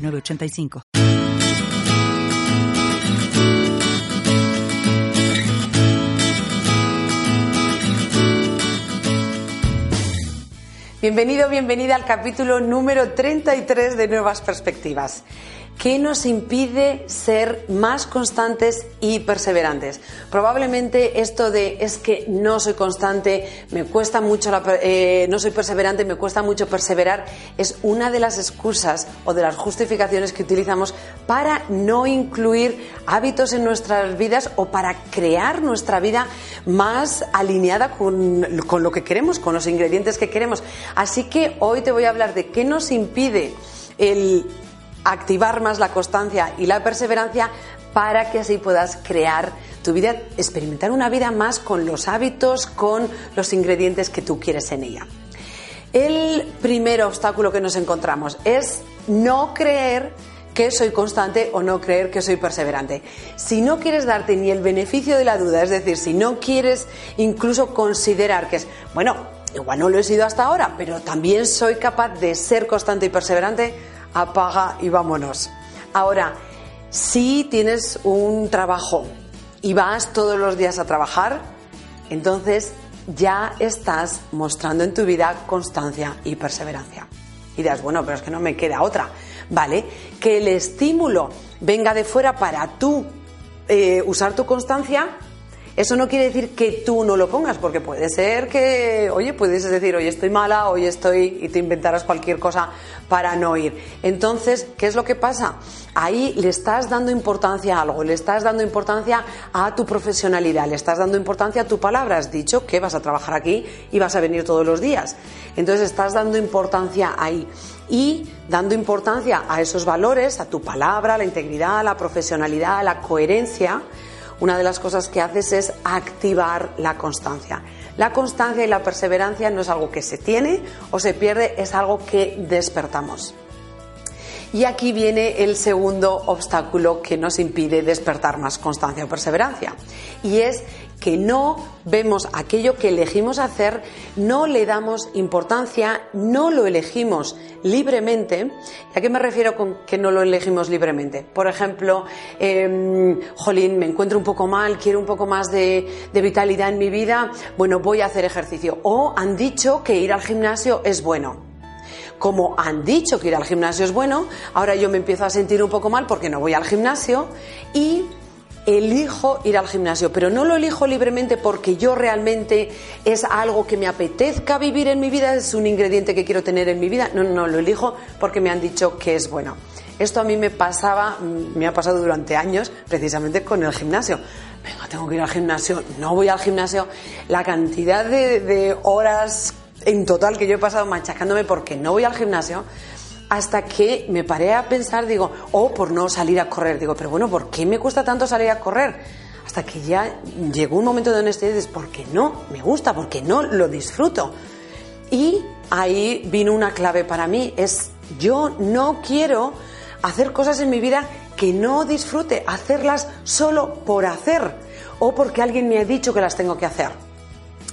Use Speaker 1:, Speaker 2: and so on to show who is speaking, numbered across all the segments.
Speaker 1: 985.
Speaker 2: Bienvenido, bienvenida al capítulo número 33 de Nuevas Perspectivas. ¿Qué nos impide ser más constantes y perseverantes? Probablemente esto de es que no soy constante, me cuesta mucho, eh, no soy perseverante, me cuesta mucho perseverar, es una de las excusas o de las justificaciones que utilizamos para no incluir hábitos en nuestras vidas o para crear nuestra vida más alineada con, con lo que queremos, con los ingredientes que queremos. Así que hoy te voy a hablar de qué nos impide el activar más la constancia y la perseverancia para que así puedas crear tu vida, experimentar una vida más con los hábitos, con los ingredientes que tú quieres en ella. El primer obstáculo que nos encontramos es no creer que soy constante o no creer que soy perseverante. Si no quieres darte ni el beneficio de la duda, es decir, si no quieres incluso considerar que es, bueno, igual no lo he sido hasta ahora, pero también soy capaz de ser constante y perseverante, apaga y vámonos. Ahora, si tienes un trabajo y vas todos los días a trabajar, entonces ya estás mostrando en tu vida constancia y perseverancia. Y dirás, bueno, pero es que no me queda otra. Vale, que el estímulo venga de fuera para tú eh, usar tu constancia, eso no quiere decir que tú no lo pongas, porque puede ser que, oye, puedes decir, hoy estoy mala, hoy estoy, y te inventarás cualquier cosa para no ir. Entonces, ¿qué es lo que pasa? Ahí le estás dando importancia a algo, le estás dando importancia a tu profesionalidad, le estás dando importancia a tu palabra. Has dicho que vas a trabajar aquí y vas a venir todos los días. Entonces, estás dando importancia ahí y dando importancia a esos valores, a tu palabra, a la integridad, a la profesionalidad, a la coherencia una de las cosas que haces es activar la constancia. La constancia y la perseverancia no es algo que se tiene o se pierde, es algo que despertamos. Y aquí viene el segundo obstáculo que nos impide despertar más constancia o perseverancia. Y es que no vemos aquello que elegimos hacer, no le damos importancia, no lo elegimos libremente. ¿A qué me refiero con que no lo elegimos libremente? Por ejemplo, eh, jolín, me encuentro un poco mal, quiero un poco más de, de vitalidad en mi vida, bueno, voy a hacer ejercicio. O han dicho que ir al gimnasio es bueno como han dicho que ir al gimnasio es bueno, ahora yo me empiezo a sentir un poco mal porque no voy al gimnasio y elijo ir al gimnasio, pero no lo elijo libremente porque yo realmente es algo que me apetezca vivir en mi vida, es un ingrediente que quiero tener en mi vida, no, no, lo elijo porque me han dicho que es bueno. Esto a mí me pasaba, me ha pasado durante años precisamente con el gimnasio. Venga, tengo que ir al gimnasio, no voy al gimnasio. La cantidad de, de horas en total que yo he pasado machacándome porque no voy al gimnasio, hasta que me paré a pensar, digo, oh, por no salir a correr. Digo, pero bueno, ¿por qué me cuesta tanto salir a correr? Hasta que ya llegó un momento de honestidad y dices, ¿por qué no? Me gusta, porque no lo disfruto. Y ahí vino una clave para mí, es yo no quiero hacer cosas en mi vida que no disfrute, hacerlas solo por hacer o porque alguien me ha dicho que las tengo que hacer.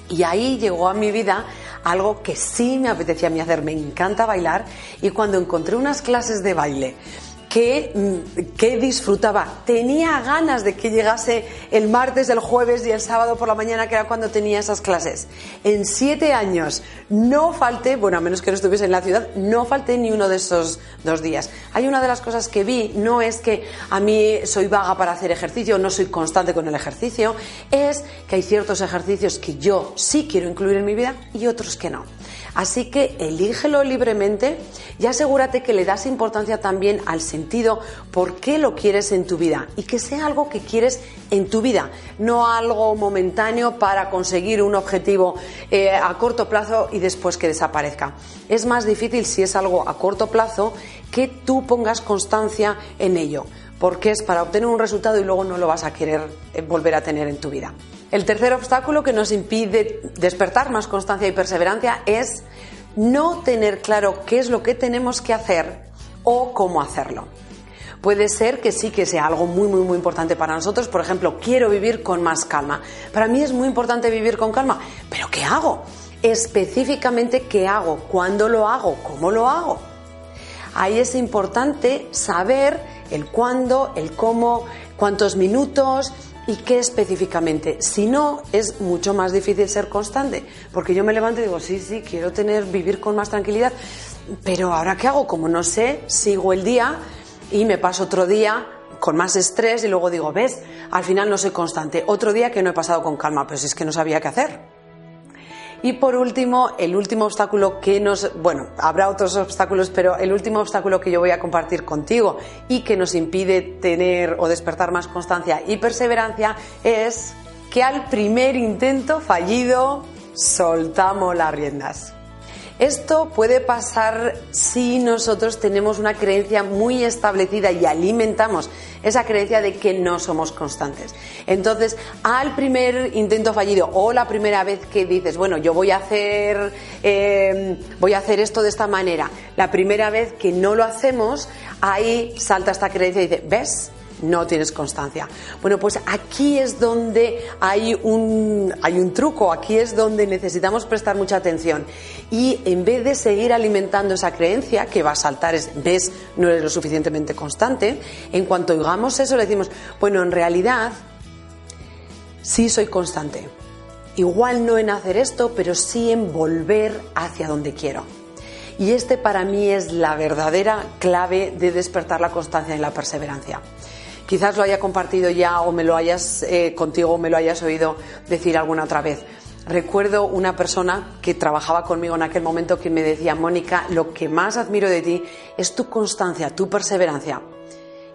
Speaker 2: Y ahí llegó a mi vida algo que sí me apetecía a mí hacer. Me encanta bailar y cuando encontré unas clases de baile Mm, que, disfrutaba. Tenía ganas de que llegase el martes, el jueves y el sábado por la mañana, que era cuando tenía esas clases. En siete años no falté, bueno, a menos que no estuviese en la ciudad, no falté ni uno de esos dos días. Hay una de las cosas que vi, no es que a mí soy vaga para hacer ejercicio, no soy constante con el ejercicio, es que hay ciertos ejercicios que yo sí quiero incluir en mi vida y otros que no. Así que elígelo libremente y asegúrate que le das importancia también al sentido por qué lo quieres en tu vida y que sea algo que quieres en tu vida, no algo momentáneo para conseguir un objetivo eh, a corto plazo y después que desaparezca. Es más difícil si es algo a corto plazo que tú pongas constancia en ello, porque es para obtener un resultado y luego no lo vas a querer eh, volver a tener en tu vida. El tercer obstáculo que nos impide despertar más constancia y perseverancia es no tener claro qué es lo que tenemos que hacer o cómo hacerlo. Puede ser que sí que sea algo muy, muy, muy importante para nosotros. Por ejemplo, quiero vivir con más calma. Para mí es muy importante vivir con calma. ¿Pero qué hago? Específicamente, ¿qué hago? ¿Cuándo lo hago? ¿Cómo lo hago? Ahí es importante saber el cuándo, el cómo, cuántos minutos y qué específicamente. Si no, es mucho más difícil ser constante, porque yo me levanto y digo, sí, sí, quiero tener, vivir con más tranquilidad, pero ahora qué hago, como no sé, sigo el día y me paso otro día con más estrés y luego digo, ves, al final no soy constante. Otro día que no he pasado con calma, pero si es que no sabía qué hacer. Y por último, el último obstáculo que nos, bueno, habrá otros obstáculos, pero el último obstáculo que yo voy a compartir contigo y que nos impide tener o despertar más constancia y perseverancia es que al primer intento fallido soltamos las riendas. Esto puede pasar si nosotros tenemos una creencia muy establecida y alimentamos esa creencia de que no somos constantes. Entonces, al primer intento fallido o la primera vez que dices, bueno, yo voy a hacer, eh, voy a hacer esto de esta manera, la primera vez que no lo hacemos, ahí salta esta creencia y dice, ¿ves? No tienes constancia. Bueno, pues aquí es donde hay un, hay un truco, aquí es donde necesitamos prestar mucha atención. Y en vez de seguir alimentando esa creencia que va a saltar, es, ves, no eres lo suficientemente constante, en cuanto oigamos eso le decimos, bueno, en realidad sí soy constante. Igual no en hacer esto, pero sí en volver hacia donde quiero. Y este para mí es la verdadera clave de despertar la constancia y la perseverancia. Quizás lo haya compartido ya o me lo hayas eh, contigo o me lo hayas oído decir alguna otra vez. Recuerdo una persona que trabajaba conmigo en aquel momento que me decía, Mónica, lo que más admiro de ti es tu constancia, tu perseverancia.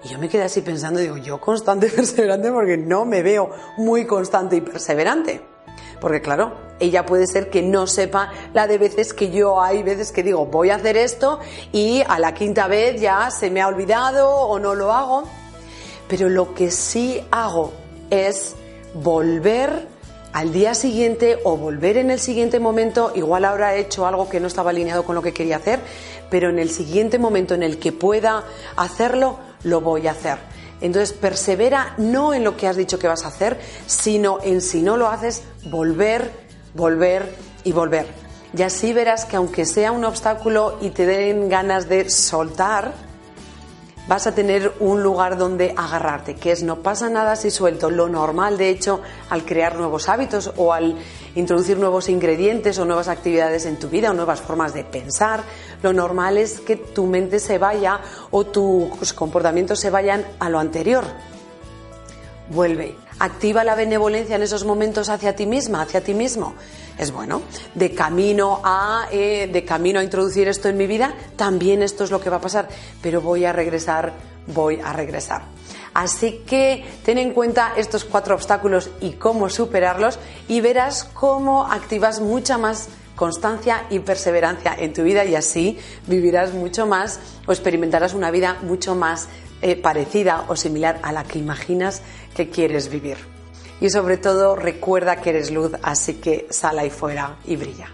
Speaker 2: Y yo me quedé así pensando, digo, yo constante y perseverante porque no me veo muy constante y perseverante. Porque claro, ella puede ser que no sepa la de veces que yo hay veces que digo, voy a hacer esto y a la quinta vez ya se me ha olvidado o no lo hago pero lo que sí hago es volver al día siguiente o volver en el siguiente momento, igual ahora he hecho algo que no estaba alineado con lo que quería hacer, pero en el siguiente momento en el que pueda hacerlo, lo voy a hacer. Entonces, persevera no en lo que has dicho que vas a hacer, sino en si no lo haces, volver, volver y volver. Y así verás que aunque sea un obstáculo y te den ganas de soltar, vas a tener un lugar donde agarrarte, que es no pasa nada si suelto. Lo normal, de hecho, al crear nuevos hábitos o al introducir nuevos ingredientes o nuevas actividades en tu vida o nuevas formas de pensar, lo normal es que tu mente se vaya o tus comportamientos se vayan a lo anterior. Vuelve, activa la benevolencia en esos momentos hacia ti misma, hacia ti mismo es bueno. De camino a, eh, de camino a introducir esto en mi vida, también esto es lo que va a pasar, pero voy a regresar, voy a regresar. Así que ten en cuenta estos cuatro obstáculos y cómo superarlos y verás cómo activas mucha más constancia y perseverancia en tu vida y así vivirás mucho más o experimentarás una vida mucho más eh, parecida o similar a la que imaginas que quieres vivir. Y sobre todo recuerda que eres luz, así que sal ahí fuera y brilla.